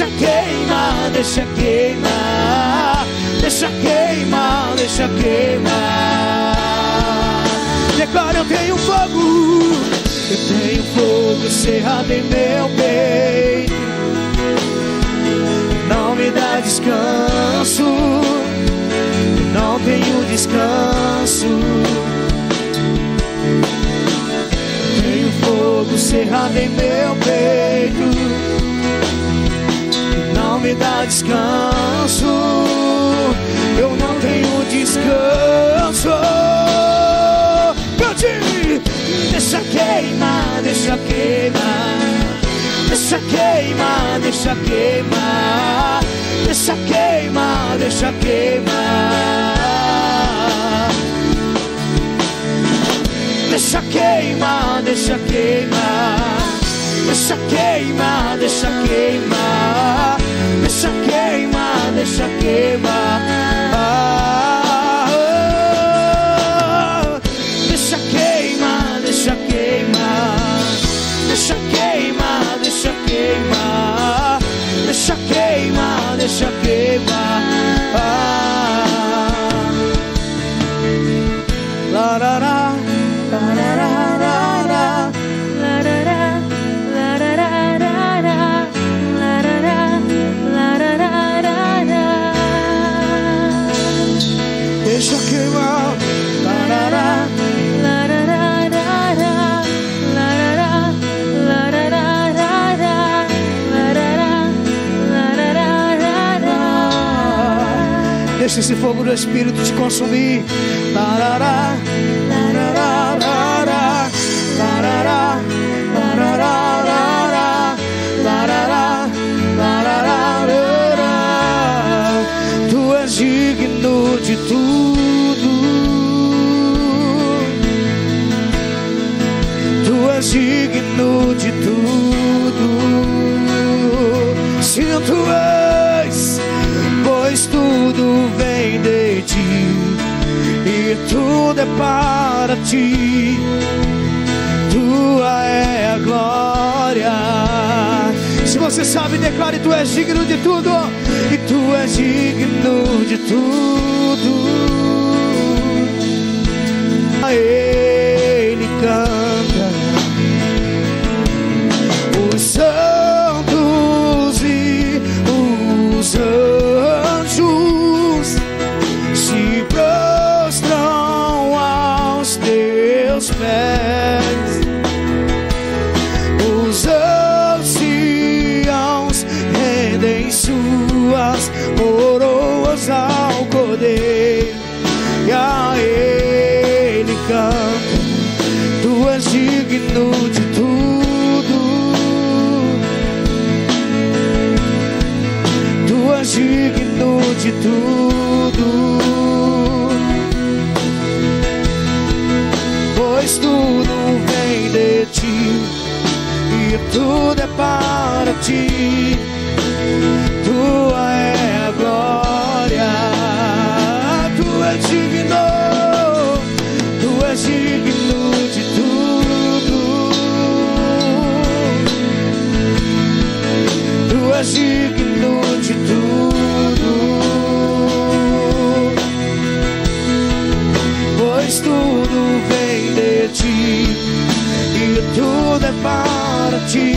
Deixa queimar, deixa queimar, deixa queimar, deixa queimar. Declara, eu tenho fogo, eu tenho fogo cerrado em meu peito. Não me dá descanso, não tenho descanso. Tenho fogo cerrado em meu peito me dá descanso. Eu não tenho descanso. Cante! Deixa queimar, deixa queimar. Deixa queimar, deixa queimar. Deixa queimar, deixa queimar. Deixa queimar, deixa queimar. Deixa queimar, deixa queimar. Deixa queimar, deixa queimar. Ah, deixa queimar, deixa queimar. Deixa queimar, deixa queimar. Deixa queimar, deixa queimar. Do Espírito te consumir. És digno de tudo. Tu és digno de tudo. Pois tudo vem de ti e tudo é para ti. Tudo é para ti.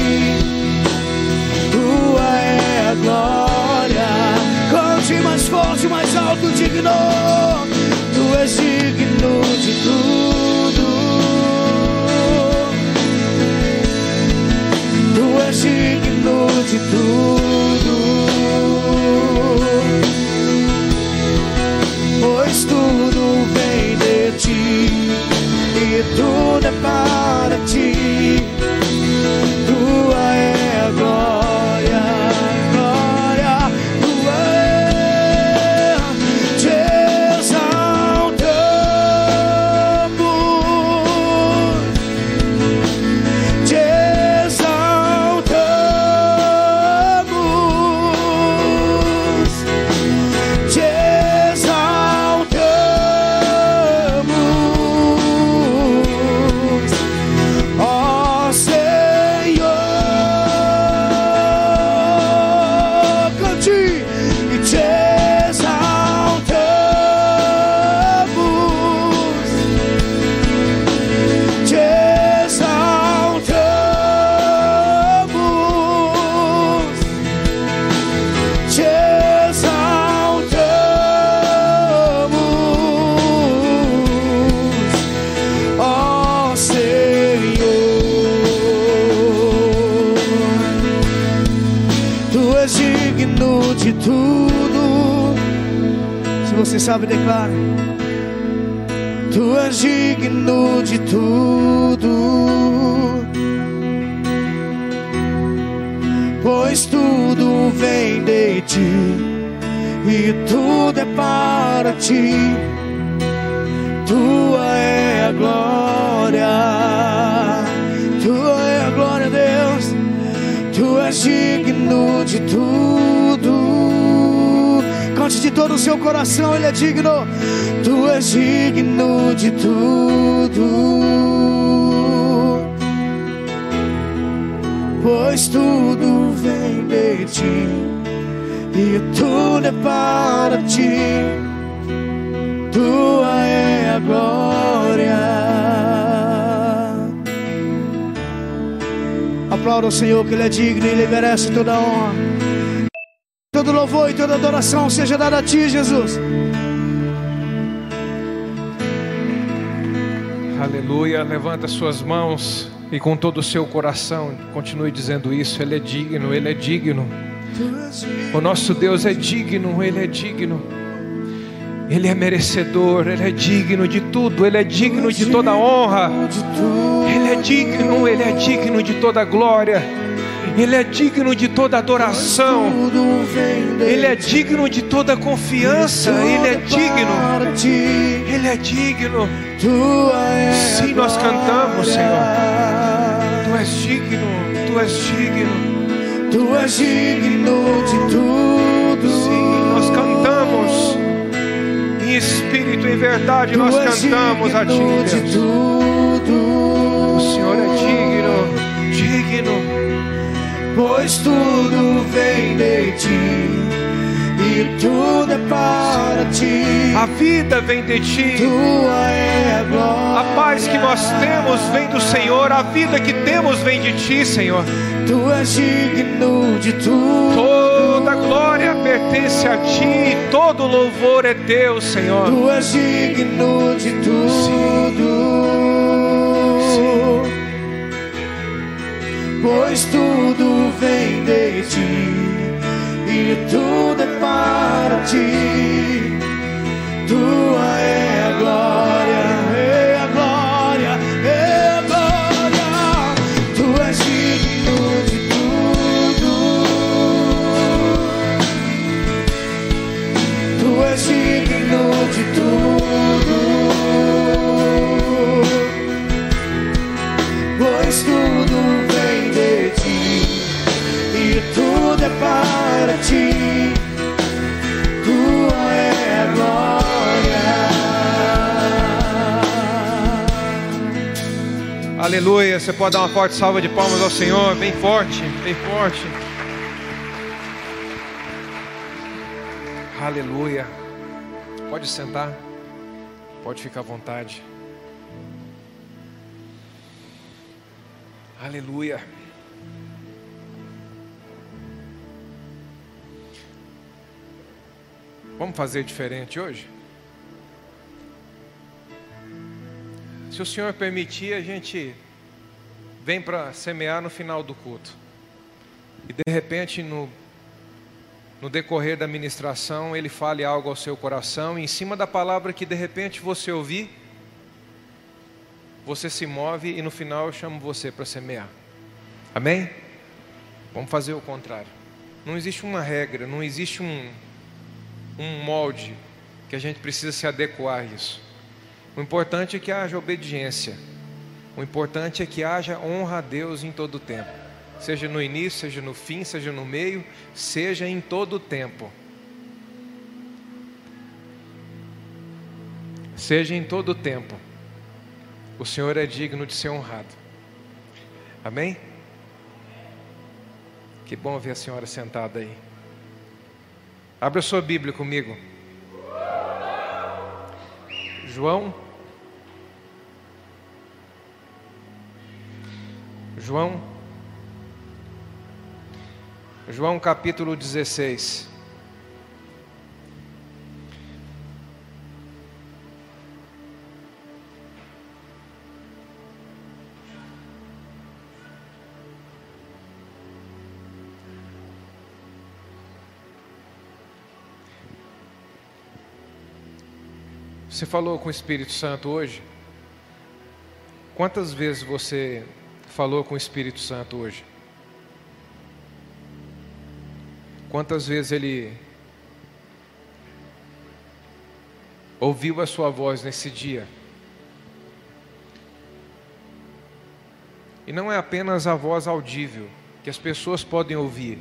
Tua é a glória. Cante mais forte, mais alto, digno. Tu és digno de tudo. Tu és digno de tudo. Pois tudo vem de ti e tudo é sabe, declara. Tu és digno de tudo. Pois tudo vem de ti e tudo é para ti. Cante de todo o seu coração, Ele é digno. Tu és digno de tudo. Pois tudo vem de ti e tudo é para ti. Tua é a glória. Aplauda o Senhor, que Ele é digno e Ele merece toda a honra. Louvor e toda adoração seja dada a Ti, Jesus. Aleluia. Levanta suas mãos e com todo o seu coração continue dizendo isso. Ele é digno, Ele é digno. O nosso Deus é digno, Ele é digno. Ele é merecedor, Ele é digno de tudo, Ele é digno de toda honra, Ele é digno, Ele é digno de toda glória, Ele é digno de toda adoração, Ele é digno de toda confiança, Ele é digno, Ele é digno. Sim, nós cantamos, Senhor. Tu és digno, Tu és digno. Tu és digno de tudo. Sim, nós cantamos em espírito e verdade nós cantamos a Ti, Deus. Pois tudo vem de Ti e tudo é para Ti. A vida vem de Ti. Tua é a glória. A paz que nós temos vem do Senhor. A vida que temos vem de Ti, Senhor. Tu és digno de tudo. Toda glória pertence a Ti. Todo louvor é Teu, Senhor. Tu és digno de tudo. Pois tudo vem de Ti e tudo é para Ti. Tua é a glória, para Ti. Tua é a glória. Aleluia. Você pode dar uma forte salva de palmas ao Senhor. Bem forte, bem forte. Aleluia. Pode sentar. Pode ficar à vontade. Aleluia. Vamos fazer diferente hoje? Se o Senhor permitir, a gente vem para semear no final do culto. E de repente, no, no decorrer da ministração, Ele fale algo ao seu coração, e em cima da palavra que de repente você ouvir, você se move e no final eu chamo você para semear. Amém? Vamos fazer o contrário. Não existe uma regra, não existe um, um molde que a gente precisa se adequar a isso. O importante é que haja obediência. O importante é que haja honra a Deus em todo o tempo. Seja no início, seja no fim, seja no meio, seja em todo o tempo. Seja em todo o tempo. O Senhor é digno de ser honrado. Amém? Que bom ver a senhora sentada aí. Abra sua Bíblia comigo. João. João. João capítulo 16. Você falou com o Espírito Santo hoje? Quantas vezes você falou com o Espírito Santo hoje? Quantas vezes ele ouviu a sua voz nesse dia? E não é apenas a voz audível que as pessoas podem ouvir,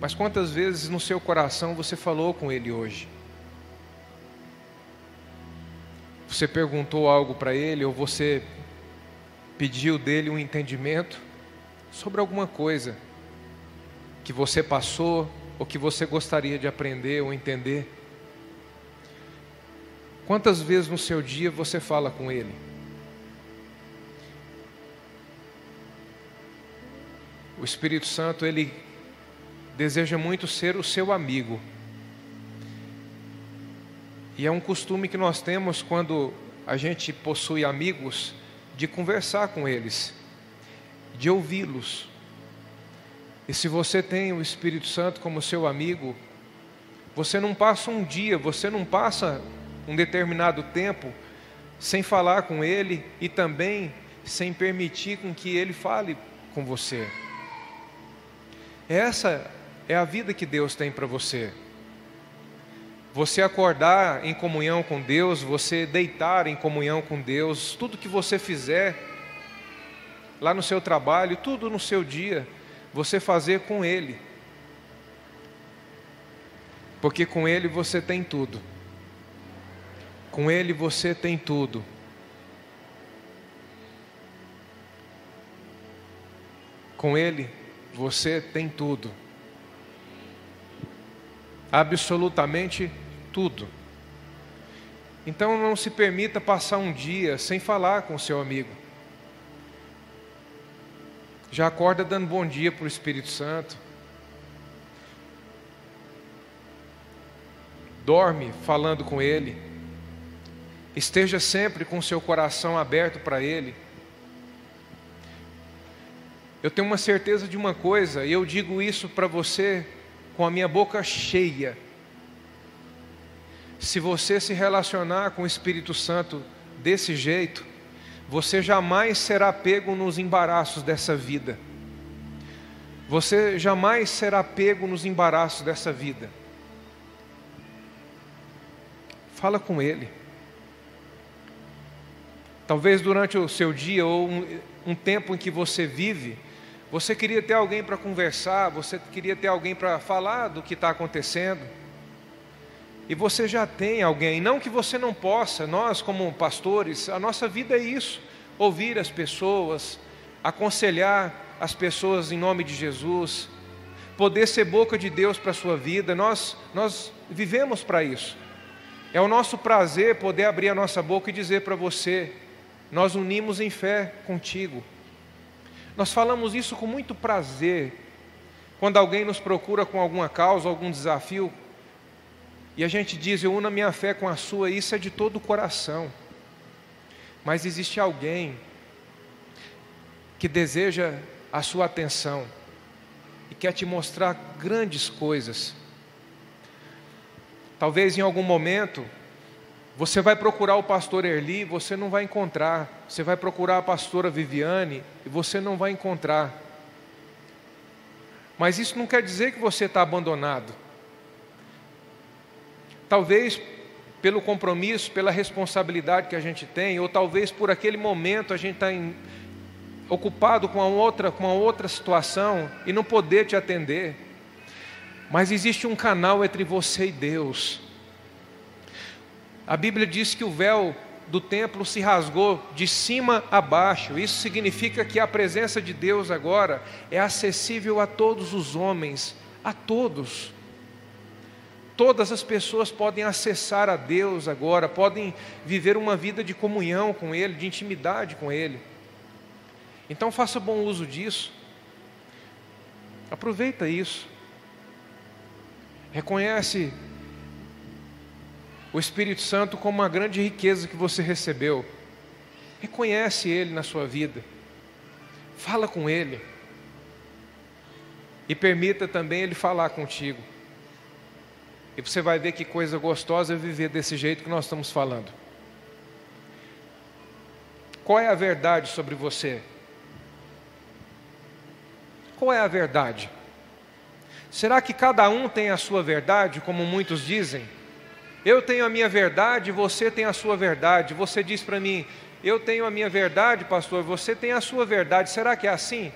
mas quantas vezes no seu coração você falou com ele hoje? Você perguntou algo para ele ou você pediu dele um entendimento sobre alguma coisa que você passou ou que você gostaria de aprender ou entender? Quantas vezes no seu dia você fala com ele? O Espírito Santo, ele deseja muito ser o seu amigo. E é um costume que nós temos quando a gente possui amigos de conversar com eles, de ouvi-los. E se você tem o Espírito Santo como seu amigo, você não passa um dia, você não passa um determinado tempo sem falar com ele e também sem permitir com que ele fale com você. Essa é a vida que Deus tem para você você acordar em comunhão com Deus, você deitar em comunhão com Deus, tudo que você fizer lá no seu trabalho, tudo no seu dia, você fazer com Ele. Porque com Ele você tem tudo. Com Ele você tem tudo. Com Ele você tem tudo. Absolutamente tudo. Então não se permita passar um dia sem falar com seu amigo. Já acorda dando bom dia para o Espírito Santo. Dorme falando com Ele. Esteja sempre com seu coração aberto para Ele. Eu tenho uma certeza de uma coisa, e eu digo isso para você com a minha boca cheia se você se relacionar com o Espírito Santo desse jeito, você jamais será pego nos embaraços dessa vida. Você jamais será pego nos embaraços dessa vida. Fala com Ele. Talvez durante o seu dia ou um, um tempo em que você vive, você queria ter alguém para conversar, você queria ter alguém para falar do que está acontecendo. E você já tem alguém, não que você não possa, nós como pastores, a nossa vida é isso: ouvir as pessoas, aconselhar as pessoas em nome de Jesus, poder ser boca de Deus para a sua vida, nós, nós vivemos para isso. É o nosso prazer poder abrir a nossa boca e dizer para você: nós unimos em fé contigo. Nós falamos isso com muito prazer. Quando alguém nos procura com alguma causa, algum desafio, e a gente diz, eu uno a minha fé com a sua, isso é de todo o coração. Mas existe alguém que deseja a sua atenção e quer te mostrar grandes coisas. Talvez em algum momento você vai procurar o pastor Erli, você não vai encontrar. Você vai procurar a pastora Viviane e você não vai encontrar. Mas isso não quer dizer que você está abandonado. Talvez pelo compromisso, pela responsabilidade que a gente tem, ou talvez por aquele momento a gente está ocupado com a outra, com a outra situação e não poder te atender. Mas existe um canal entre você e Deus. A Bíblia diz que o véu do templo se rasgou de cima a baixo. Isso significa que a presença de Deus agora é acessível a todos os homens, a todos. Todas as pessoas podem acessar a Deus agora, podem viver uma vida de comunhão com Ele, de intimidade com Ele. Então faça bom uso disso. Aproveita isso. Reconhece o Espírito Santo como uma grande riqueza que você recebeu. Reconhece Ele na sua vida. Fala com Ele. E permita também Ele falar contigo. E você vai ver que coisa gostosa é viver desse jeito que nós estamos falando. Qual é a verdade sobre você? Qual é a verdade? Será que cada um tem a sua verdade, como muitos dizem? Eu tenho a minha verdade, você tem a sua verdade. Você diz para mim, eu tenho a minha verdade, pastor, você tem a sua verdade. Será que é assim?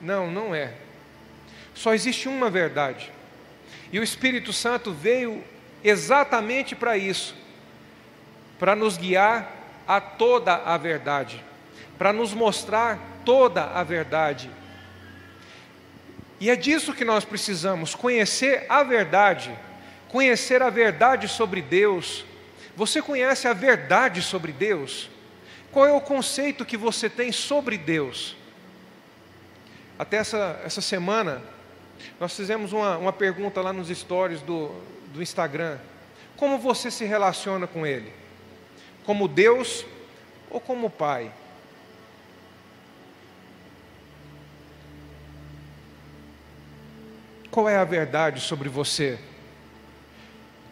Não, não é. Só existe uma verdade. E o Espírito Santo veio exatamente para isso para nos guiar a toda a verdade, para nos mostrar toda a verdade. E é disso que nós precisamos, conhecer a verdade, conhecer a verdade sobre Deus. Você conhece a verdade sobre Deus? Qual é o conceito que você tem sobre Deus? Até essa, essa semana, nós fizemos uma, uma pergunta lá nos stories do, do Instagram. Como você se relaciona com Ele? Como Deus ou como Pai? Qual é a verdade sobre você?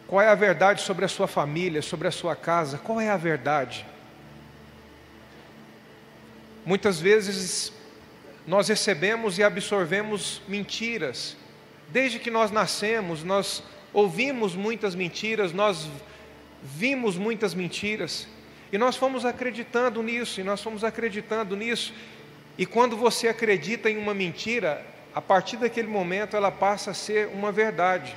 Qual é a verdade sobre a sua família, sobre a sua casa? Qual é a verdade? Muitas vezes nós recebemos e absorvemos mentiras. Desde que nós nascemos, nós ouvimos muitas mentiras, nós vimos muitas mentiras, e nós fomos acreditando nisso, e nós fomos acreditando nisso. E quando você acredita em uma mentira, a partir daquele momento ela passa a ser uma verdade.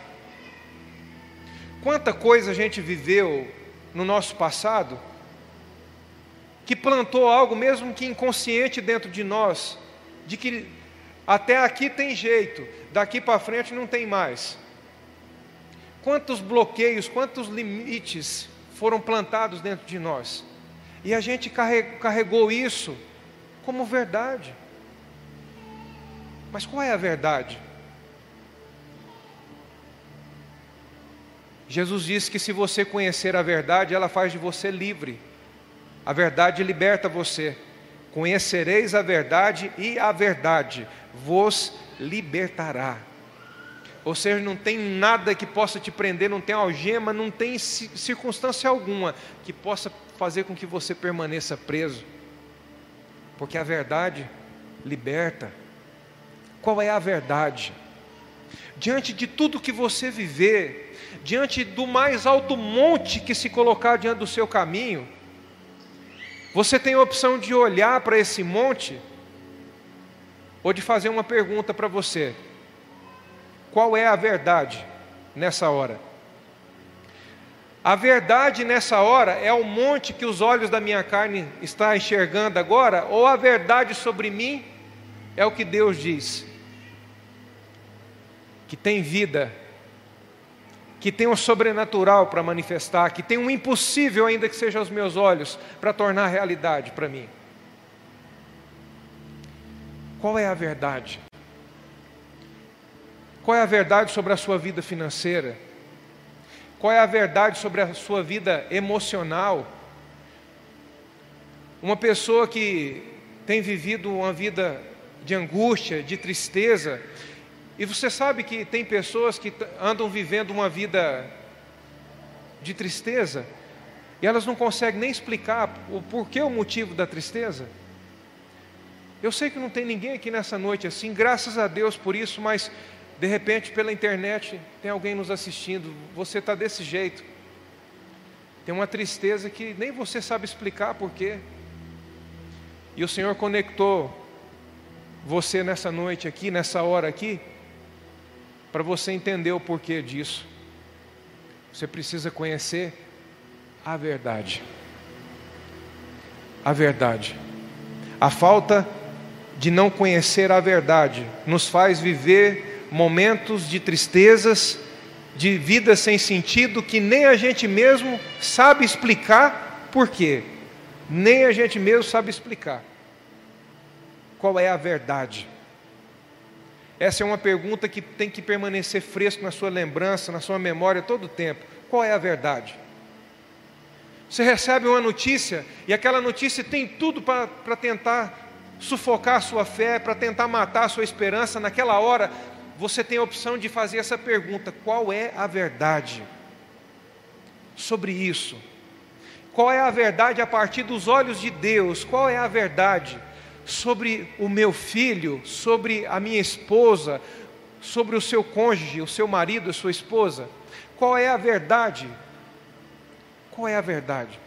Quanta coisa a gente viveu no nosso passado que plantou algo, mesmo que inconsciente, dentro de nós, de que até aqui tem jeito, daqui para frente não tem mais. Quantos bloqueios, quantos limites foram plantados dentro de nós. E a gente carregou isso como verdade. Mas qual é a verdade? Jesus disse que se você conhecer a verdade, ela faz de você livre. A verdade liberta você. Conhecereis a verdade e a verdade vos libertará. Ou seja, não tem nada que possa te prender, não tem algema, não tem circunstância alguma que possa fazer com que você permaneça preso. Porque a verdade liberta. Qual é a verdade? Diante de tudo que você viver, diante do mais alto monte que se colocar diante do seu caminho, você tem a opção de olhar para esse monte ou de fazer uma pergunta para você: qual é a verdade nessa hora? A verdade nessa hora é o monte que os olhos da minha carne estão enxergando agora, ou a verdade sobre mim é o que Deus diz? Que tem vida que tem um sobrenatural para manifestar, que tem um impossível, ainda que seja aos meus olhos, para tornar realidade para mim. Qual é a verdade? Qual é a verdade sobre a sua vida financeira? Qual é a verdade sobre a sua vida emocional? Uma pessoa que tem vivido uma vida de angústia, de tristeza, e você sabe que tem pessoas que andam vivendo uma vida de tristeza e elas não conseguem nem explicar o porquê o motivo da tristeza. Eu sei que não tem ninguém aqui nessa noite assim, graças a Deus por isso, mas de repente pela internet tem alguém nos assistindo, você está desse jeito. Tem uma tristeza que nem você sabe explicar porquê. E o Senhor conectou você nessa noite aqui, nessa hora aqui, para você entender o porquê disso, você precisa conhecer a verdade. A verdade. A falta de não conhecer a verdade nos faz viver momentos de tristezas, de vida sem sentido que nem a gente mesmo sabe explicar por quê. Nem a gente mesmo sabe explicar. Qual é a verdade? Essa é uma pergunta que tem que permanecer fresco na sua lembrança, na sua memória todo o tempo. Qual é a verdade? Você recebe uma notícia e aquela notícia tem tudo para tentar sufocar a sua fé, para tentar matar a sua esperança. Naquela hora, você tem a opção de fazer essa pergunta: qual é a verdade sobre isso? Qual é a verdade a partir dos olhos de Deus? Qual é a verdade sobre o meu filho, sobre a minha esposa, sobre o seu cônjuge, o seu marido, a sua esposa? Qual é a verdade? Qual é a verdade?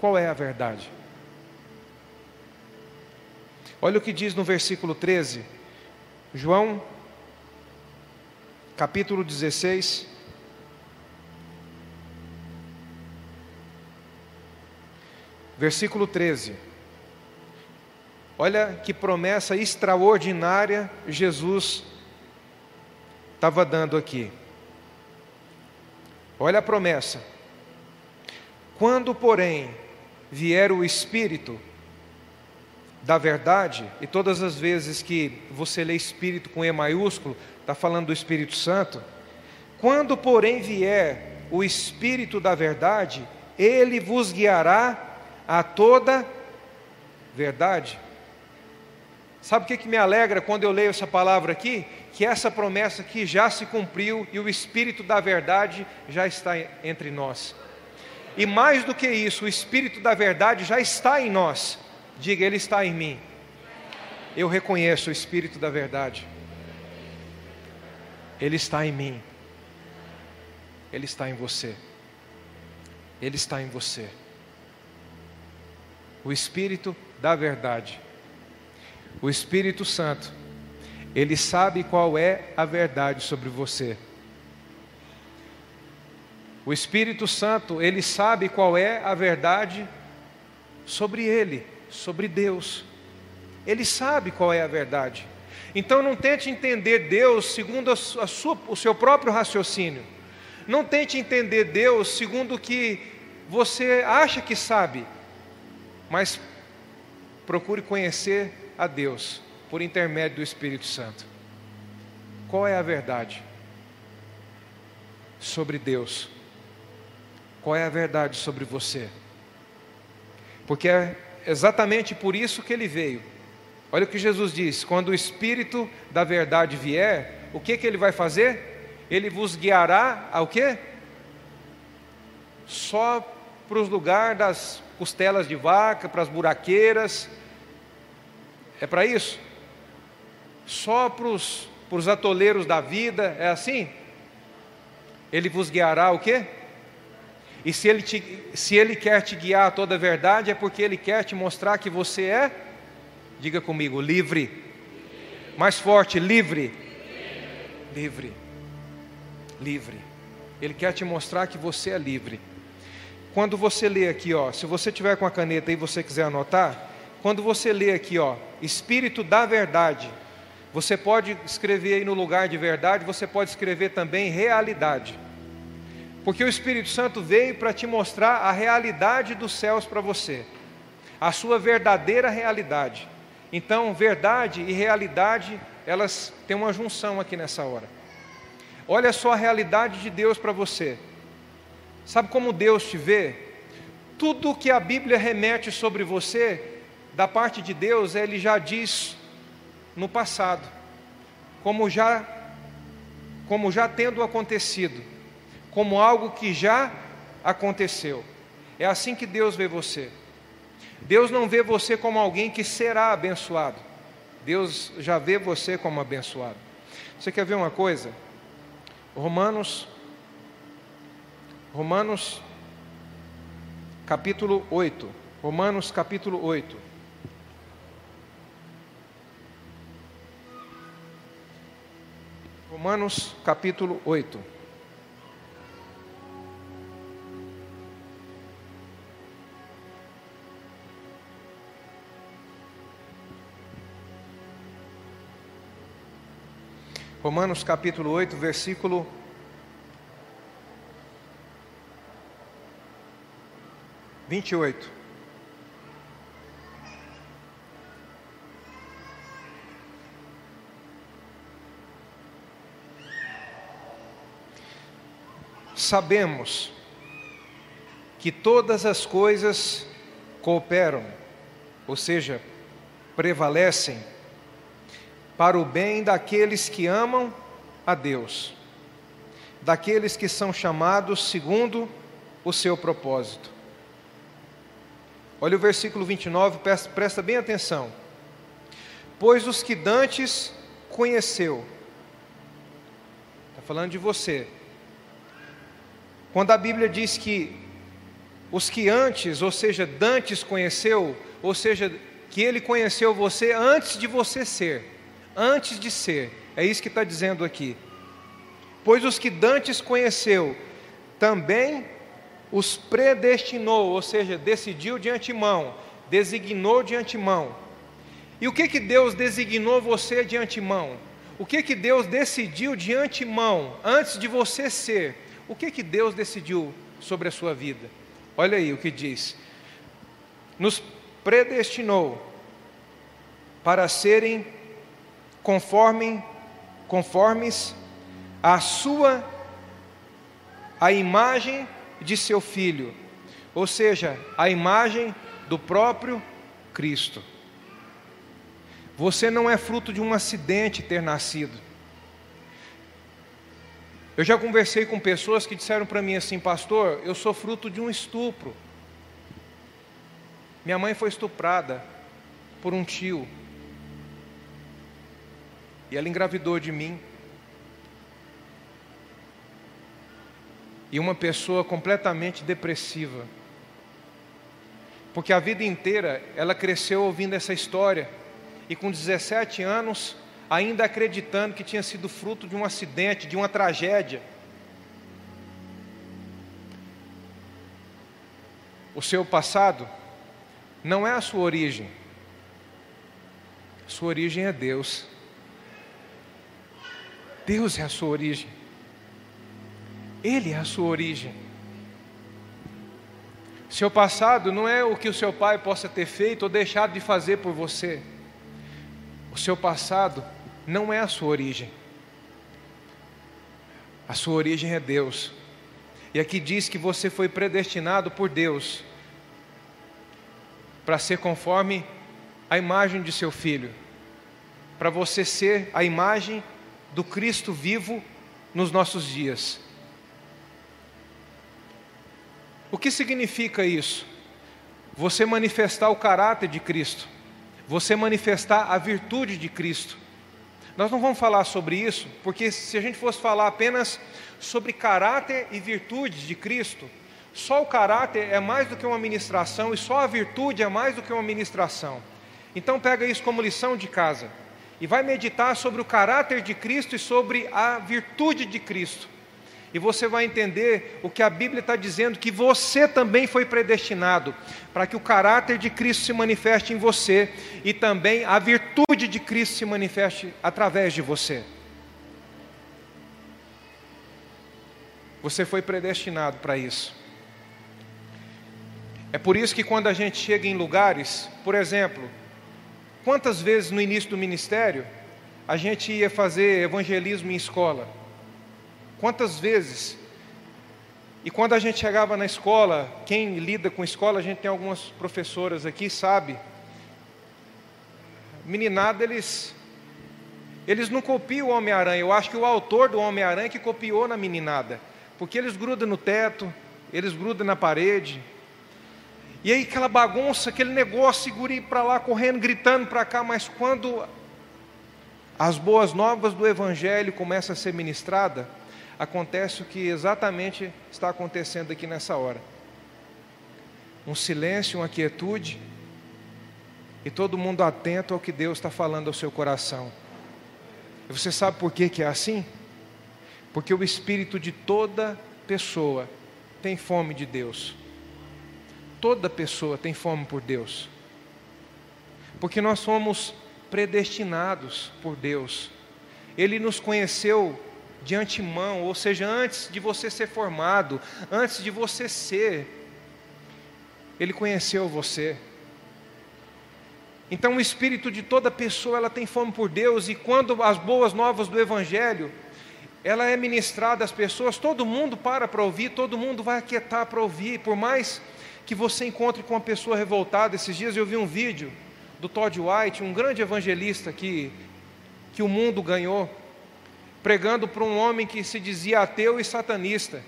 Qual é a verdade? Olha o que diz no versículo 13, João, capítulo 16. Versículo 13. Olha que promessa extraordinária Jesus estava dando aqui. Olha a promessa. Quando, porém, vier o Espírito da verdade, e todas as vezes que você lê Espírito com E maiúsculo, está falando do Espírito Santo. Quando, porém, vier o Espírito da verdade, ele vos guiará a toda verdade. Sabe o que, que me alegra quando eu leio essa palavra aqui? Que essa promessa aqui já se cumpriu e o Espírito da verdade já está entre nós. E mais do que isso, o Espírito da verdade já está em nós. Diga, Ele está em mim. Eu reconheço o Espírito da verdade. Ele está em mim. Ele está em você. Ele está em você. O Espírito da verdade o Espírito Santo, ele sabe qual é a verdade sobre você. O Espírito Santo, ele sabe qual é a verdade sobre ele, sobre Deus. Ele sabe qual é a verdade. Então não tente entender Deus segundo a sua, o seu próprio raciocínio. Não tente entender Deus segundo o que você acha que sabe, mas procure conhecer a Deus por intermédio do Espírito Santo. Qual é a verdade sobre Deus? Qual é a verdade sobre você? Porque é exatamente por isso que ele veio. Olha o que Jesus diz: quando o Espírito da verdade vier, o que, que ele vai fazer? Ele vos guiará ao quê? Só para os lugares das costelas de vaca, para as buraqueiras, é para isso? Só para os atoleiros da vida, é assim? Ele vos guiará o quê? E se ele, te, se ele quer te guiar a toda a verdade, é porque ele quer te mostrar que você é, diga comigo, livre. Mais forte, livre. Livre. Livre. Ele quer te mostrar que você é livre. Quando você lê aqui, ó, se você tiver com a caneta e você quiser anotar, quando você lê aqui, ó, Espírito da Verdade, você pode escrever aí no lugar de verdade, você pode escrever também realidade. Porque o Espírito Santo veio para te mostrar a realidade dos céus para você, a sua verdadeira realidade. Então, verdade e realidade, elas têm uma junção aqui nessa hora. Olha só a realidade de Deus para você. Sabe como Deus te vê? Tudo que a Bíblia remete sobre você da parte de Deus, ele já diz no passado, como já como já tendo acontecido, como algo que já aconteceu. É assim que Deus vê você. Deus não vê você como alguém que será abençoado. Deus já vê você como abençoado. Você quer ver uma coisa? Romanos Romanos capítulo 8. Romanos capítulo 8. Romanos capítulo 8. Romanos capítulo 8, versículo 28. Sabemos que todas as coisas cooperam, ou seja, prevalecem para o bem daqueles que amam a Deus, daqueles que são chamados segundo o seu propósito. Olha o versículo 29, presta bem atenção. Pois os que dantes conheceu, está falando de você. Quando a Bíblia diz que os que antes, ou seja, dantes conheceu, ou seja, que ele conheceu você antes de você ser, antes de ser, é isso que está dizendo aqui. Pois os que dantes conheceu, também os predestinou, ou seja, decidiu de antemão, designou de antemão. E o que que Deus designou você de antemão? O que que Deus decidiu de antemão, antes de você ser? O que que Deus decidiu sobre a sua vida? Olha aí o que diz: nos predestinou para serem conforme, conformes à sua a imagem de seu filho, ou seja, a imagem do próprio Cristo. Você não é fruto de um acidente ter nascido. Eu já conversei com pessoas que disseram para mim assim, pastor, eu sou fruto de um estupro. Minha mãe foi estuprada por um tio. E ela engravidou de mim. E uma pessoa completamente depressiva. Porque a vida inteira ela cresceu ouvindo essa história. E com 17 anos, ainda acreditando que tinha sido fruto de um acidente, de uma tragédia. O seu passado não é a sua origem. Sua origem é Deus. Deus é a sua origem. Ele é a sua origem. Seu passado não é o que o seu pai possa ter feito ou deixado de fazer por você. O seu passado não é a sua origem. A sua origem é Deus. E aqui diz que você foi predestinado por Deus para ser conforme a imagem de seu filho, para você ser a imagem do Cristo vivo nos nossos dias. O que significa isso? Você manifestar o caráter de Cristo, você manifestar a virtude de Cristo. Nós não vamos falar sobre isso, porque se a gente fosse falar apenas sobre caráter e virtudes de Cristo, só o caráter é mais do que uma ministração e só a virtude é mais do que uma ministração. Então pega isso como lição de casa e vai meditar sobre o caráter de Cristo e sobre a virtude de Cristo. E você vai entender o que a Bíblia está dizendo, que você também foi predestinado para que o caráter de Cristo se manifeste em você e também a virtude de Cristo se manifeste através de você. Você foi predestinado para isso. É por isso que quando a gente chega em lugares, por exemplo, quantas vezes no início do ministério a gente ia fazer evangelismo em escola? Quantas vezes? E quando a gente chegava na escola, quem lida com escola, a gente tem algumas professoras aqui, sabe? Meninada, eles eles não copiam o Homem-Aranha. Eu acho que o autor do Homem-Aranha que copiou na meninada. Porque eles grudam no teto, eles grudam na parede. E aí aquela bagunça, aquele negócio, ir para lá, correndo, gritando para cá, mas quando as boas novas do Evangelho começam a ser ministradas, acontece o que exatamente está acontecendo aqui nessa hora. Um silêncio, uma quietude, e todo mundo atento ao que Deus está falando ao seu coração. E você sabe por que, que é assim? Porque o espírito de toda pessoa tem fome de Deus. Toda pessoa tem fome por Deus. Porque nós somos predestinados por Deus. Ele nos conheceu de antemão, ou seja, antes de você ser formado, antes de você ser, Ele conheceu você. Então o espírito de toda pessoa ela tem fome por Deus e quando as boas novas do Evangelho ela é ministrada às pessoas, todo mundo para para ouvir, todo mundo vai aquietar para ouvir, por mais que você encontre com uma pessoa revoltada. Esses dias eu vi um vídeo do Todd White, um grande evangelista que que o mundo ganhou, pregando para um homem que se dizia ateu e satanista.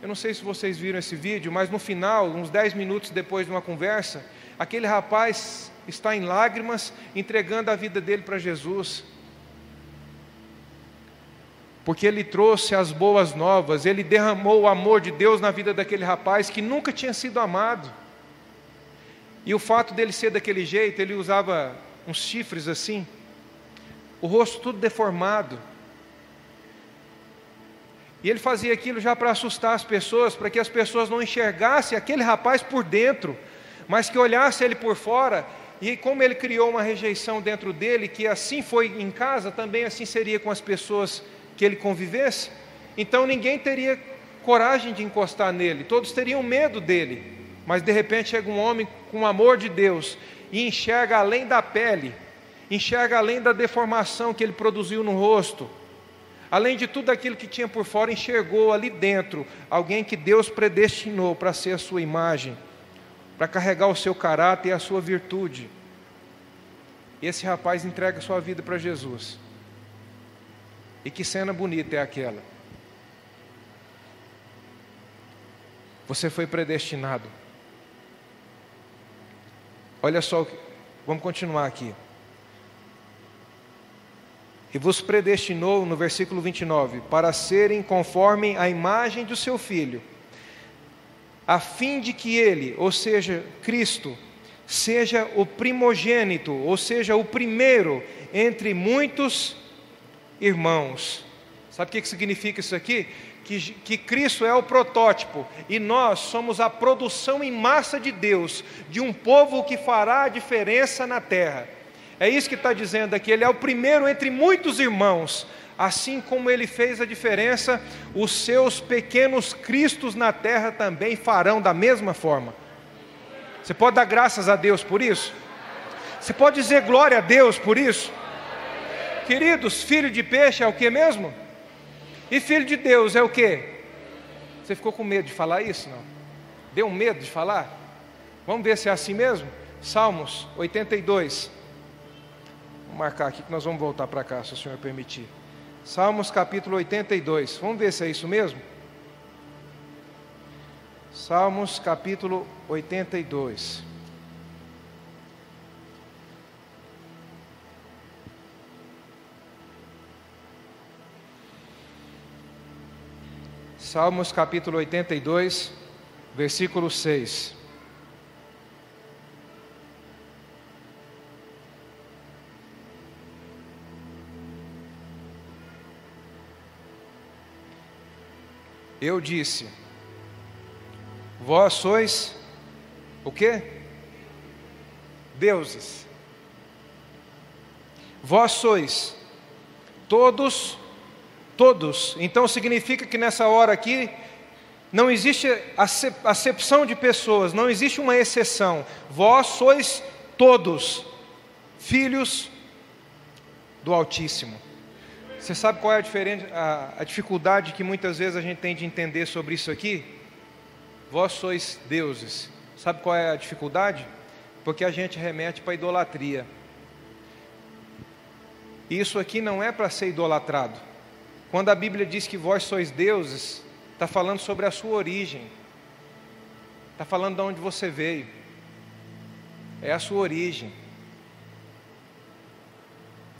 Eu não sei se vocês viram esse vídeo, mas no final, uns 10 minutos depois de uma conversa, aquele rapaz está em lágrimas, entregando a vida dele para Jesus. Porque ele trouxe as boas novas, ele derramou o amor de Deus na vida daquele rapaz que nunca tinha sido amado. E o fato dele ser daquele jeito, ele usava uns chifres assim, o rosto tudo deformado. E ele fazia aquilo já para assustar as pessoas, para que as pessoas não enxergassem aquele rapaz por dentro, mas que olhassem ele por fora. E como ele criou uma rejeição dentro dele, que assim foi em casa, também assim seria com as pessoas que ele convivesse. Então ninguém teria coragem de encostar nele, todos teriam medo dele. Mas de repente chega um homem com o amor de Deus e enxerga além da pele, enxerga além da deformação que ele produziu no rosto, além de tudo aquilo que tinha por fora, enxergou ali dentro alguém que Deus predestinou para ser a sua imagem, para carregar o seu caráter e a sua virtude. Esse rapaz entrega sua vida para Jesus. E que cena bonita é aquela? Você foi predestinado. Olha só, vamos continuar aqui. E vos predestinou, no versículo 29, para serem conforme a imagem do seu filho, a fim de que ele, ou seja, Cristo, seja o primogênito, ou seja, o primeiro entre muitos irmãos. Sabe o que significa isso aqui? que, que Cristo é o protótipo e nós somos a produção em massa de Deus, de um povo que fará a diferença na terra. É isso que está dizendo aqui, ele é o primeiro entre muitos irmãos, assim como ele fez a diferença, os seus pequenos cristos na terra também farão da mesma forma. Você pode dar graças a Deus por isso? Você pode dizer glória a Deus por isso? Queridos, filho de peixe é o que mesmo? E filho de Deus é o quê? Você ficou com medo de falar isso? Não? Deu medo de falar? Vamos ver se é assim mesmo? Salmos 82. Marcar aqui que nós vamos voltar para cá, se o Senhor permitir. Salmos capítulo 82. Vamos ver se é isso mesmo? Salmos capítulo 82. Salmos capítulo 82, versículo 6. Eu disse: Vós sois o quê? Deuses. Vós sois todos Todos. Então significa que nessa hora aqui não existe acepção de pessoas, não existe uma exceção. Vós sois todos filhos do Altíssimo. Você sabe qual é a, a, a dificuldade que muitas vezes a gente tem de entender sobre isso aqui? Vós sois deuses. Sabe qual é a dificuldade? Porque a gente remete para idolatria. Isso aqui não é para ser idolatrado. Quando a Bíblia diz que vós sois deuses, está falando sobre a sua origem, está falando de onde você veio, é a sua origem.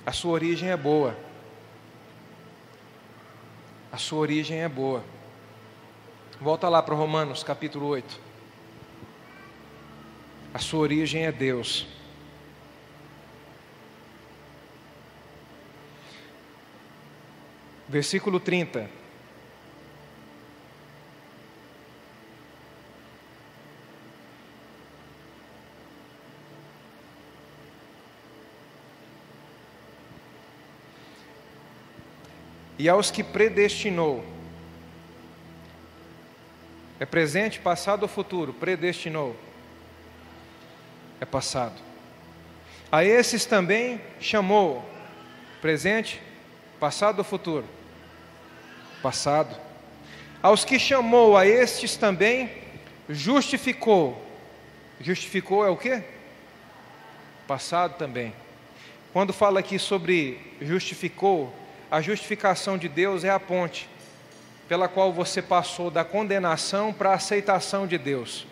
A sua origem é boa. A sua origem é boa. Volta lá para Romanos capítulo 8. A sua origem é Deus. versículo 30. E aos que predestinou, é presente, passado ou futuro? Predestinou, é passado. A esses também chamou, presente, passado ou futuro? passado. Aos que chamou a estes também justificou. Justificou é o que? Passado também. Quando fala aqui sobre justificou, a justificação de Deus é a ponte pela qual você passou da condenação para a aceitação de Deus.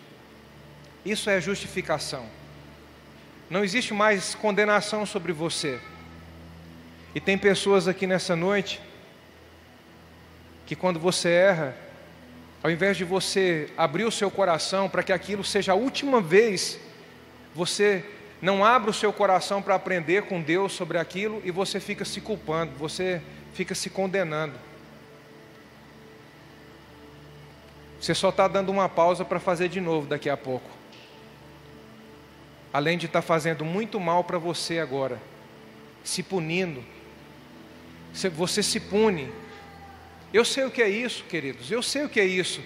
Isso é justificação. Não existe mais condenação sobre você. E tem pessoas aqui nessa noite que quando você erra, ao invés de você abrir o seu coração para que aquilo seja a última vez, você não abre o seu coração para aprender com Deus sobre aquilo e você fica se culpando, você fica se condenando. Você só está dando uma pausa para fazer de novo daqui a pouco. Além de estar tá fazendo muito mal para você agora, se punindo. Você se pune eu sei o que é isso, queridos, eu sei o que é isso.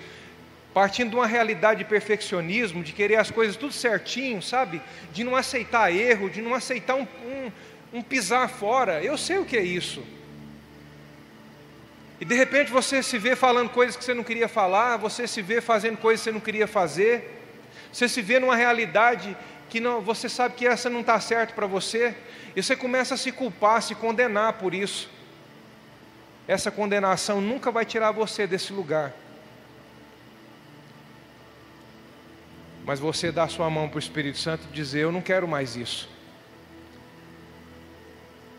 Partindo de uma realidade de perfeccionismo, de querer as coisas tudo certinho, sabe? De não aceitar erro, de não aceitar um, um, um pisar fora. Eu sei o que é isso. E de repente você se vê falando coisas que você não queria falar, você se vê fazendo coisas que você não queria fazer, você se vê numa realidade que não, você sabe que essa não está certo para você, e você começa a se culpar, a se condenar por isso essa condenação nunca vai tirar você desse lugar. Mas você dá sua mão para o Espírito Santo e dizer: Eu não quero mais isso.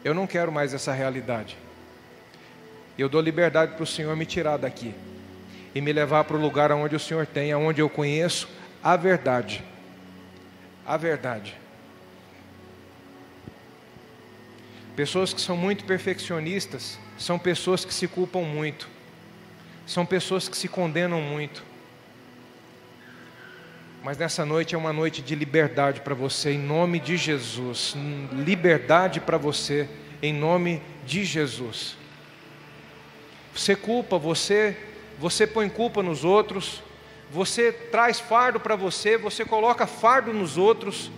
Eu não quero mais essa realidade. Eu dou liberdade para o Senhor me tirar daqui e me levar para o lugar onde o Senhor tem, onde eu conheço a verdade. A verdade. Pessoas que são muito perfeccionistas são pessoas que se culpam muito, são pessoas que se condenam muito. Mas nessa noite é uma noite de liberdade para você, em nome de Jesus. Liberdade para você, em nome de Jesus. Você culpa, você, você põe culpa nos outros, você traz fardo para você, você coloca fardo nos outros.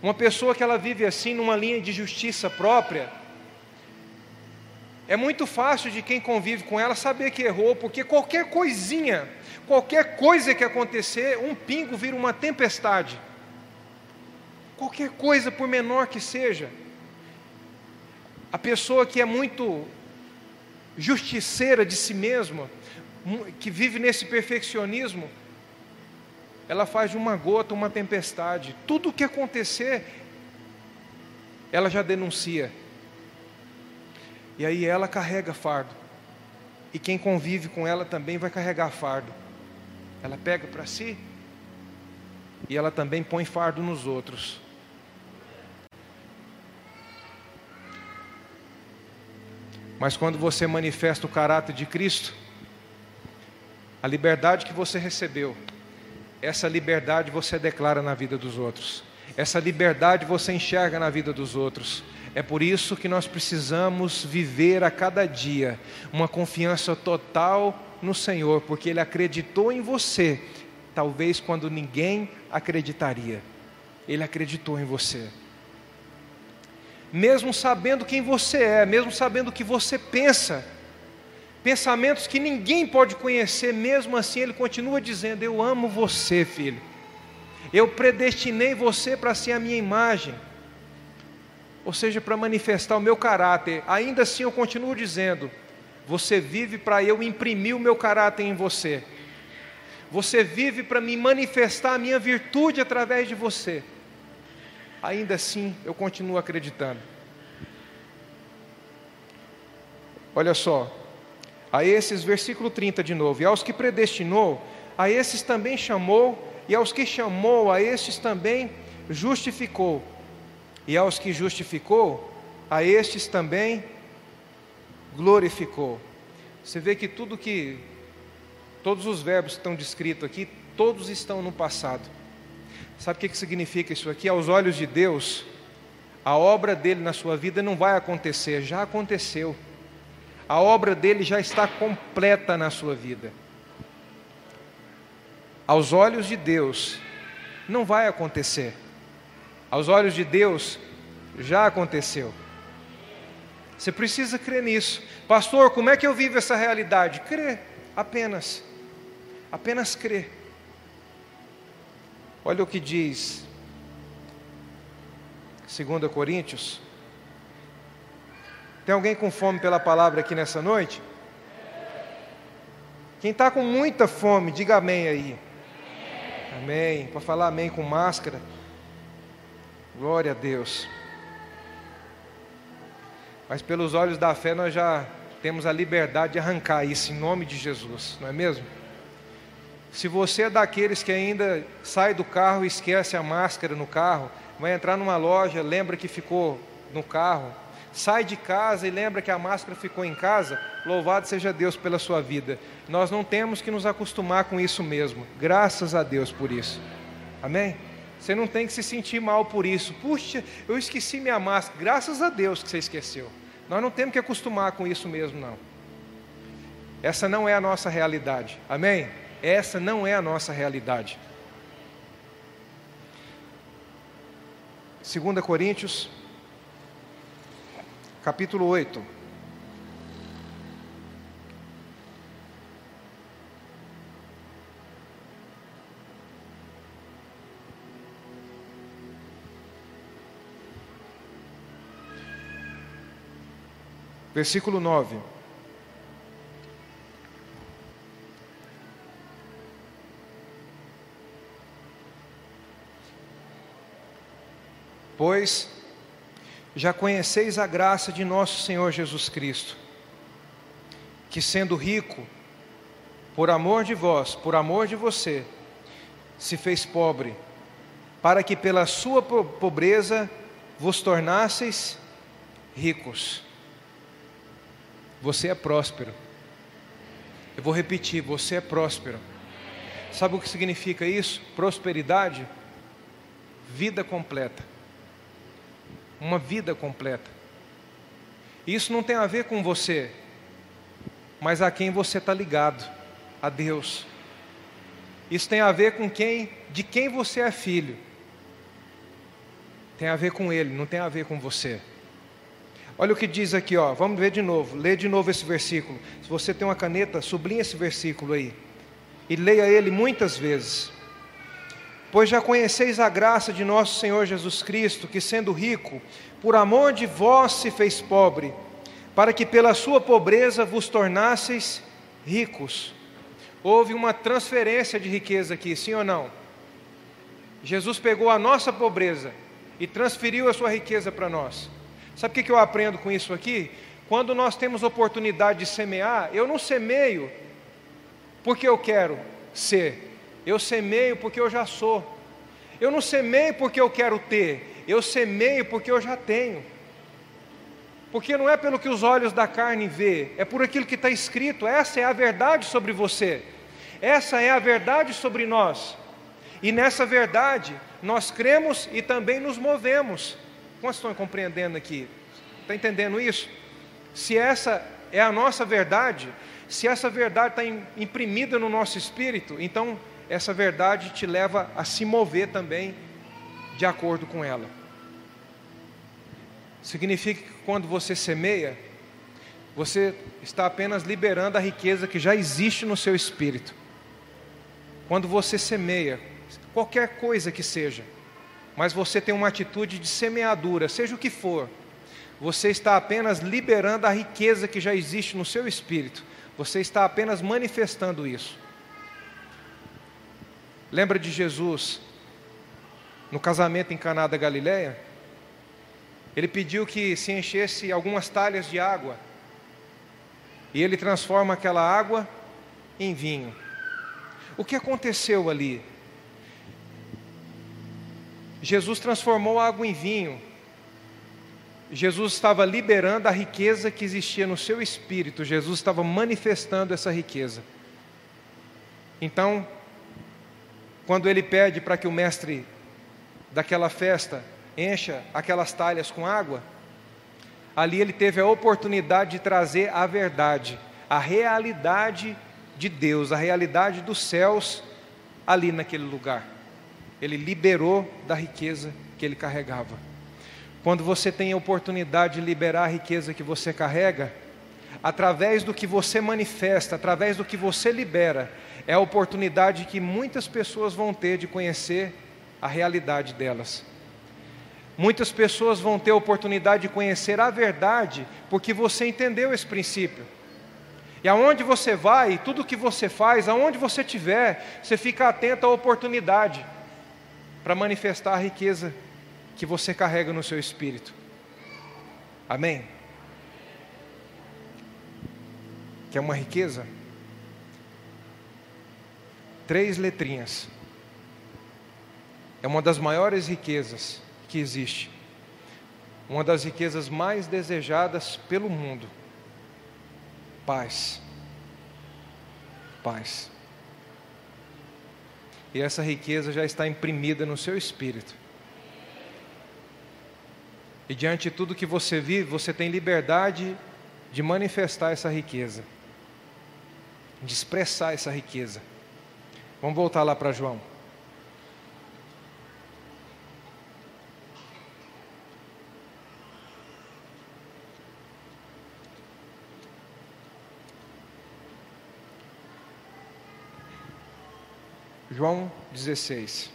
Uma pessoa que ela vive assim, numa linha de justiça própria, é muito fácil de quem convive com ela saber que errou, porque qualquer coisinha, qualquer coisa que acontecer, um pingo vira uma tempestade. Qualquer coisa, por menor que seja. A pessoa que é muito justiceira de si mesma, que vive nesse perfeccionismo, ela faz de uma gota uma tempestade. Tudo o que acontecer, ela já denuncia. E aí ela carrega fardo. E quem convive com ela também vai carregar fardo. Ela pega para si e ela também põe fardo nos outros. Mas quando você manifesta o caráter de Cristo, a liberdade que você recebeu, essa liberdade você declara na vida dos outros. Essa liberdade você enxerga na vida dos outros. É por isso que nós precisamos viver a cada dia uma confiança total no Senhor, porque Ele acreditou em você, talvez quando ninguém acreditaria. Ele acreditou em você. Mesmo sabendo quem você é, mesmo sabendo o que você pensa, pensamentos que ninguém pode conhecer, mesmo assim Ele continua dizendo: Eu amo você, filho. Eu predestinei você para ser a minha imagem ou seja, para manifestar o meu caráter. Ainda assim, eu continuo dizendo: você vive para eu imprimir o meu caráter em você. Você vive para me manifestar a minha virtude através de você. Ainda assim, eu continuo acreditando. Olha só, a esses, versículo 30 de novo: E aos que predestinou, a esses também chamou, e aos que chamou, a estes também justificou e aos que justificou, a estes também glorificou. Você vê que tudo que, todos os verbos que estão descritos aqui, todos estão no passado. Sabe o que, que significa isso aqui? Aos olhos de Deus, a obra dele na sua vida não vai acontecer, já aconteceu. A obra dele já está completa na sua vida. Aos olhos de Deus, não vai acontecer aos olhos de Deus, já aconteceu. Você precisa crer nisso. Pastor, como é que eu vivo essa realidade? Crer, apenas. Apenas crer. Olha o que diz 2 Coríntios. Tem alguém com fome pela palavra aqui nessa noite? Quem está com muita fome, diga amém aí. Amém. Para falar amém com máscara. Glória a Deus. Mas pelos olhos da fé nós já temos a liberdade de arrancar isso em nome de Jesus, não é mesmo? Se você é daqueles que ainda sai do carro e esquece a máscara no carro, vai entrar numa loja, lembra que ficou no carro, sai de casa e lembra que a máscara ficou em casa, louvado seja Deus pela sua vida. Nós não temos que nos acostumar com isso mesmo, graças a Deus por isso. Amém? Você não tem que se sentir mal por isso. Puxa, eu esqueci minha máscara, graças a Deus que você esqueceu. Nós não temos que acostumar com isso mesmo, não. Essa não é a nossa realidade. Amém? Essa não é a nossa realidade. 2 Coríntios capítulo 8. Versículo 9. Pois já conheceis a graça de nosso Senhor Jesus Cristo, que sendo rico, por amor de vós, por amor de você, se fez pobre, para que pela sua pobreza vos tornasseis ricos. Você é próspero. Eu vou repetir, você é próspero. Sabe o que significa isso? Prosperidade, vida completa uma vida completa. Isso não tem a ver com você, mas a quem você está ligado, a Deus. Isso tem a ver com quem, de quem você é filho. Tem a ver com Ele, não tem a ver com você. Olha o que diz aqui, ó. Vamos ver de novo. Lê de novo esse versículo. Se você tem uma caneta, sublinhe esse versículo aí e leia ele muitas vezes. Pois já conheceis a graça de nosso Senhor Jesus Cristo, que sendo rico, por amor de vós se fez pobre, para que pela sua pobreza vos tornasseis ricos. Houve uma transferência de riqueza aqui, sim ou não? Jesus pegou a nossa pobreza e transferiu a sua riqueza para nós. Sabe o que eu aprendo com isso aqui? Quando nós temos oportunidade de semear, eu não semeio porque eu quero ser, eu semeio porque eu já sou. Eu não semeio porque eu quero ter, eu semeio porque eu já tenho. Porque não é pelo que os olhos da carne vê, é por aquilo que está escrito. Essa é a verdade sobre você. Essa é a verdade sobre nós. E nessa verdade nós cremos e também nos movemos. Quantos estão compreendendo aqui? Está entendendo isso? Se essa é a nossa verdade, se essa verdade está imprimida no nosso espírito, então essa verdade te leva a se mover também de acordo com ela. Significa que quando você semeia, você está apenas liberando a riqueza que já existe no seu espírito. Quando você semeia, qualquer coisa que seja, mas você tem uma atitude de semeadura, seja o que for, você está apenas liberando a riqueza que já existe no seu espírito, você está apenas manifestando isso. Lembra de Jesus no casamento em Caná da Galileia? Ele pediu que se enchesse algumas talhas de água. E ele transforma aquela água em vinho. O que aconteceu ali? Jesus transformou água em vinho. Jesus estava liberando a riqueza que existia no seu espírito. Jesus estava manifestando essa riqueza. Então, quando ele pede para que o mestre daquela festa encha aquelas talhas com água, ali ele teve a oportunidade de trazer a verdade, a realidade de Deus, a realidade dos céus ali naquele lugar. Ele liberou da riqueza que ele carregava. Quando você tem a oportunidade de liberar a riqueza que você carrega, através do que você manifesta, através do que você libera, é a oportunidade que muitas pessoas vão ter de conhecer a realidade delas. Muitas pessoas vão ter a oportunidade de conhecer a verdade porque você entendeu esse princípio. E aonde você vai, tudo que você faz, aonde você estiver, você fica atento à oportunidade para manifestar a riqueza que você carrega no seu espírito. Amém? Que é uma riqueza? Três letrinhas. É uma das maiores riquezas que existe. Uma das riquezas mais desejadas pelo mundo. Paz. Paz. E essa riqueza já está imprimida no seu espírito. E diante de tudo que você vive, você tem liberdade de manifestar essa riqueza, de expressar essa riqueza. Vamos voltar lá para João. João 16.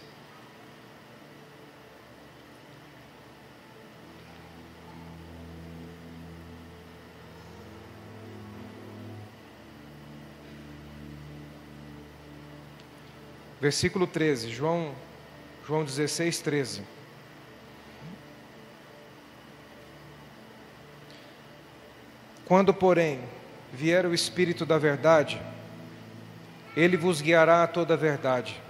Versículo 13, João, João 16, 13. Quando, porém, vier o Espírito da Verdade, ele vos guiará a toda a verdade.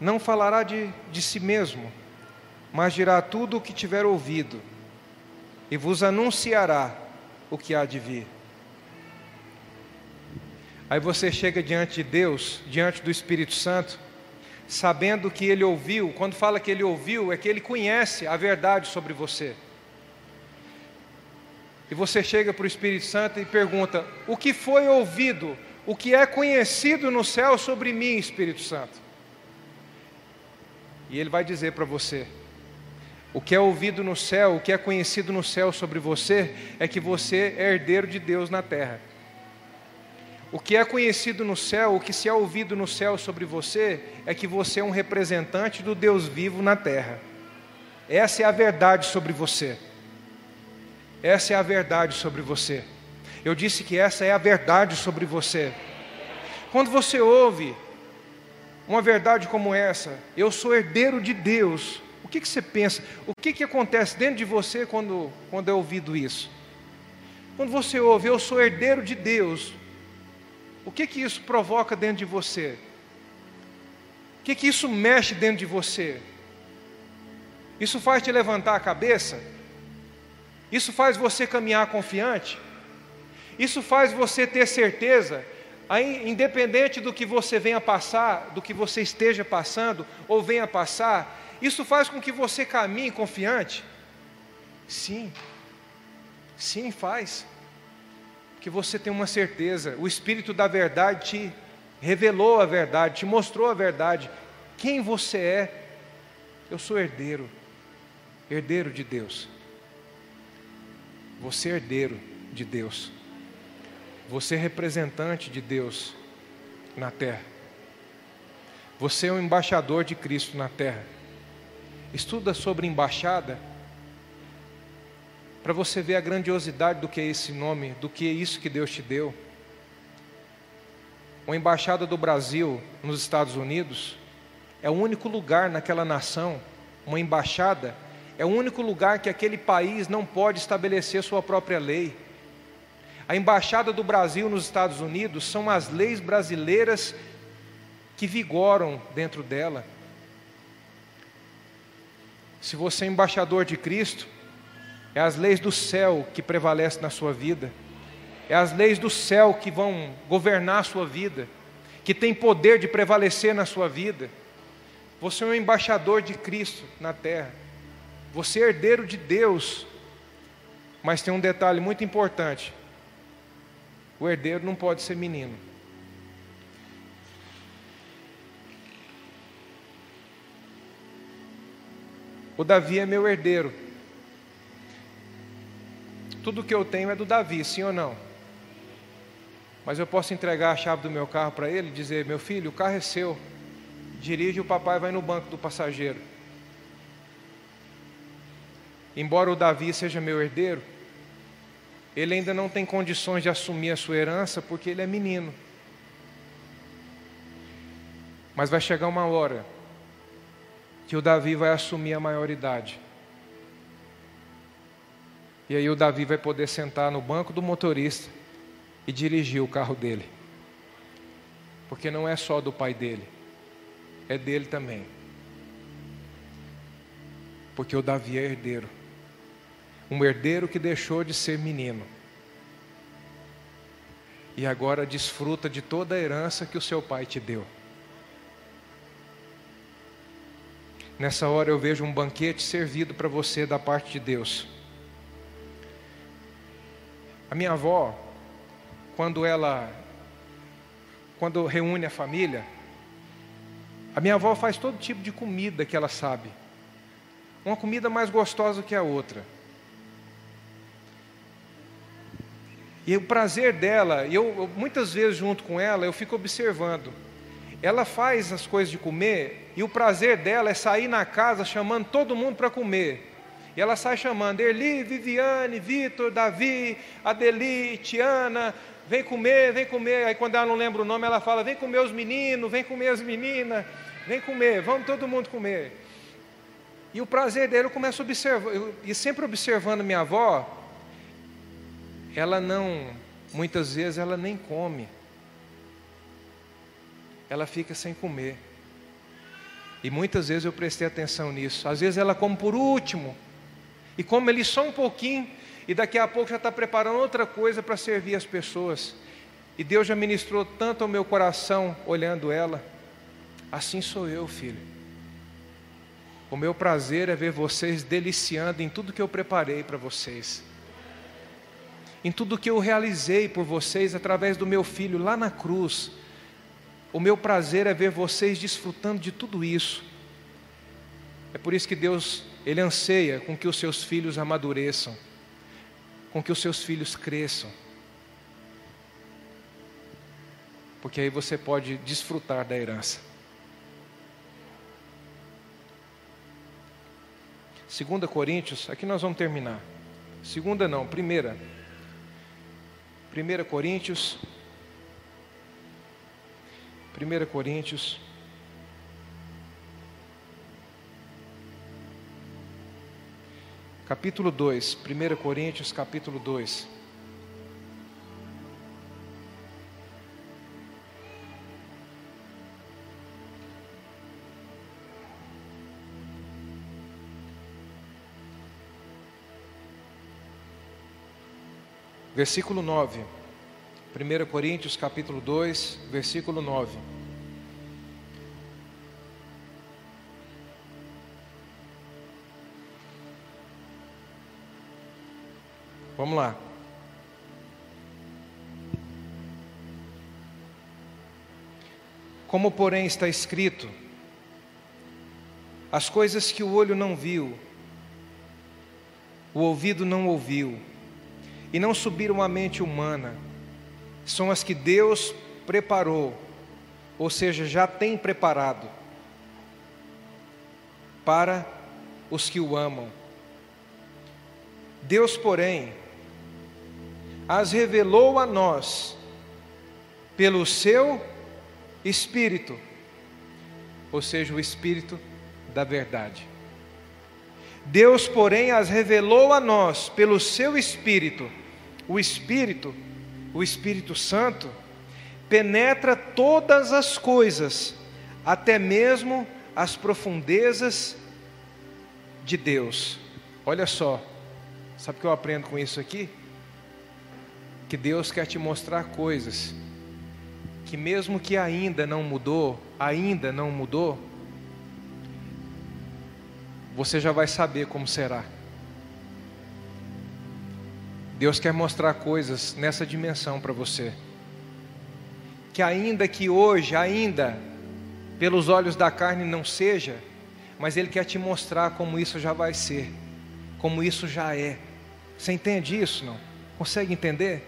Não falará de, de si mesmo, mas dirá tudo o que tiver ouvido, e vos anunciará o que há de vir. Aí você chega diante de Deus, diante do Espírito Santo, sabendo que ele ouviu, quando fala que ele ouviu, é que ele conhece a verdade sobre você. E você chega para o Espírito Santo e pergunta: o que foi ouvido, o que é conhecido no céu sobre mim, Espírito Santo? E ele vai dizer para você: o que é ouvido no céu, o que é conhecido no céu sobre você, é que você é herdeiro de Deus na terra. O que é conhecido no céu, o que se é ouvido no céu sobre você, é que você é um representante do Deus vivo na terra. Essa é a verdade sobre você. Essa é a verdade sobre você. Eu disse que essa é a verdade sobre você. Quando você ouve uma verdade como essa, eu sou herdeiro de Deus, o que, que você pensa? O que, que acontece dentro de você quando, quando é ouvido isso? Quando você ouve, eu sou herdeiro de Deus, o que que isso provoca dentro de você? O que que isso mexe dentro de você? Isso faz te levantar a cabeça? Isso faz você caminhar confiante? Isso faz você ter certeza, aí, independente do que você venha passar, do que você esteja passando ou venha passar, isso faz com que você caminhe confiante? Sim, sim, faz que você tem uma certeza, o Espírito da verdade te revelou a verdade, te mostrou a verdade, quem você é. Eu sou herdeiro, herdeiro de Deus. Você é herdeiro de Deus. Você é representante de Deus na terra. Você é um embaixador de Cristo na terra. Estuda sobre embaixada para você ver a grandiosidade do que é esse nome, do que é isso que Deus te deu. A embaixada do Brasil nos Estados Unidos é o único lugar naquela nação, uma embaixada é o único lugar que aquele país não pode estabelecer sua própria lei. A embaixada do Brasil nos Estados Unidos são as leis brasileiras que vigoram dentro dela. Se você é embaixador de Cristo, é as leis do céu que prevalecem na sua vida. É as leis do céu que vão governar a sua vida, que tem poder de prevalecer na sua vida. Você é um embaixador de Cristo na terra. Você é herdeiro de Deus. Mas tem um detalhe muito importante: o herdeiro não pode ser menino. O Davi é meu herdeiro. Tudo que eu tenho é do Davi, sim ou não? Mas eu posso entregar a chave do meu carro para ele e dizer: Meu filho, o carro é seu. Dirige, o papai vai no banco do passageiro. embora o Davi seja meu herdeiro, ele ainda não tem condições de assumir a sua herança porque ele é menino. Mas vai chegar uma hora que o Davi vai assumir a maioridade. E aí o Davi vai poder sentar no banco do motorista e dirigir o carro dele. Porque não é só do pai dele, é dele também. Porque o Davi é herdeiro. Um herdeiro que deixou de ser menino. E agora desfruta de toda a herança que o seu pai te deu. Nessa hora eu vejo um banquete servido para você da parte de Deus. A minha avó, quando ela quando reúne a família, a minha avó faz todo tipo de comida que ela sabe. Uma comida mais gostosa que a outra. E o prazer dela, eu muitas vezes junto com ela, eu fico observando. Ela faz as coisas de comer e o prazer dela é sair na casa chamando todo mundo para comer. E ela sai chamando Erli, Viviane, Vitor, Davi, Adeli, Tiana, vem comer, vem comer. Aí quando ela não lembra o nome, ela fala: vem comer os meninos, vem comer as meninas, vem comer, vamos todo mundo comer. E o prazer dele eu começo a observar, eu, e sempre observando minha avó, ela não, muitas vezes ela nem come, ela fica sem comer. E muitas vezes eu prestei atenção nisso. Às vezes ela come por último, e come ali só um pouquinho, e daqui a pouco já está preparando outra coisa para servir as pessoas. E Deus já ministrou tanto ao meu coração olhando ela. Assim sou eu, filho. O meu prazer é ver vocês deliciando em tudo que eu preparei para vocês. Em tudo que eu realizei por vocês através do meu filho lá na cruz. O meu prazer é ver vocês desfrutando de tudo isso. É por isso que Deus ele anseia com que os seus filhos amadureçam, com que os seus filhos cresçam. Porque aí você pode desfrutar da herança. Segunda Coríntios, aqui nós vamos terminar. Segunda não, primeira. Primeira Coríntios. Primeira Coríntios capítulo 2, 1 Coríntios, capítulo 2. Versículo 9. 1 Coríntios capítulo 2, versículo 9. Vamos lá. Como, porém, está escrito: as coisas que o olho não viu, o ouvido não ouviu, e não subiram à mente humana, são as que Deus preparou, ou seja, já tem preparado, para os que o amam. Deus, porém, as revelou a nós pelo seu Espírito, ou seja, o Espírito da verdade. Deus, porém, as revelou a nós pelo seu Espírito. O Espírito, o Espírito Santo, penetra todas as coisas, até mesmo as profundezas de Deus. Olha só, sabe o que eu aprendo com isso aqui? que Deus quer te mostrar coisas que mesmo que ainda não mudou, ainda não mudou, você já vai saber como será. Deus quer mostrar coisas nessa dimensão para você. Que ainda que hoje, ainda pelos olhos da carne não seja, mas Ele quer te mostrar como isso já vai ser, como isso já é. Você entende isso? Não? Consegue entender?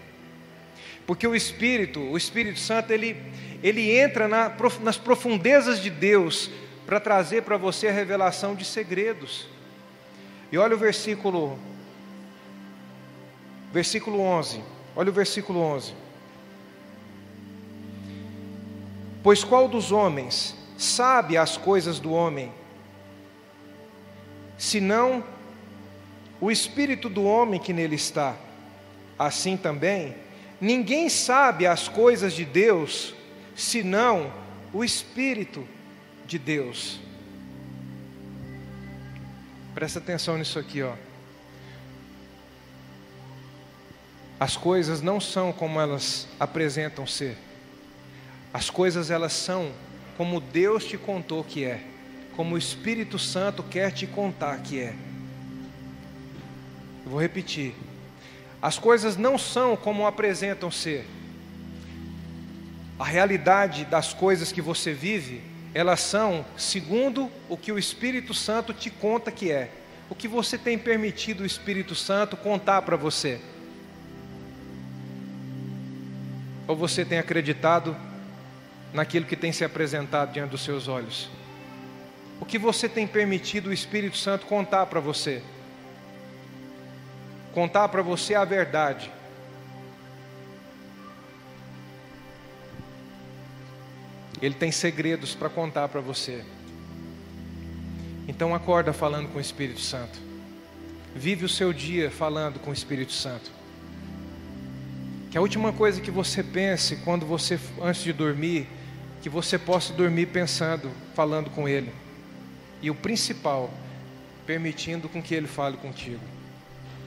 Porque o Espírito, o Espírito Santo, ele, ele entra na, nas profundezas de Deus para trazer para você a revelação de segredos. E olha o versículo versículo 11. Olha o versículo 11. Pois qual dos homens sabe as coisas do homem, senão o espírito do homem que nele está? Assim também, ninguém sabe as coisas de Deus, senão o espírito de Deus. Presta atenção nisso aqui, ó. As coisas não são como elas apresentam ser. As coisas elas são como Deus te contou que é, como o Espírito Santo quer te contar que é. Eu vou repetir. As coisas não são como apresentam ser. A realidade das coisas que você vive, elas são segundo o que o Espírito Santo te conta que é. O que você tem permitido o Espírito Santo contar para você? Ou você tem acreditado naquilo que tem se apresentado diante dos seus olhos? O que você tem permitido o Espírito Santo contar para você? Contar para você a verdade. Ele tem segredos para contar para você. Então acorda falando com o Espírito Santo. Vive o seu dia falando com o Espírito Santo. Que a última coisa que você pense quando você antes de dormir que você possa dormir pensando, falando com Ele. E o principal, permitindo com que Ele fale contigo,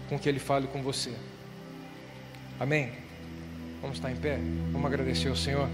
com que Ele fale com você. Amém? Vamos estar em pé? Vamos agradecer ao Senhor.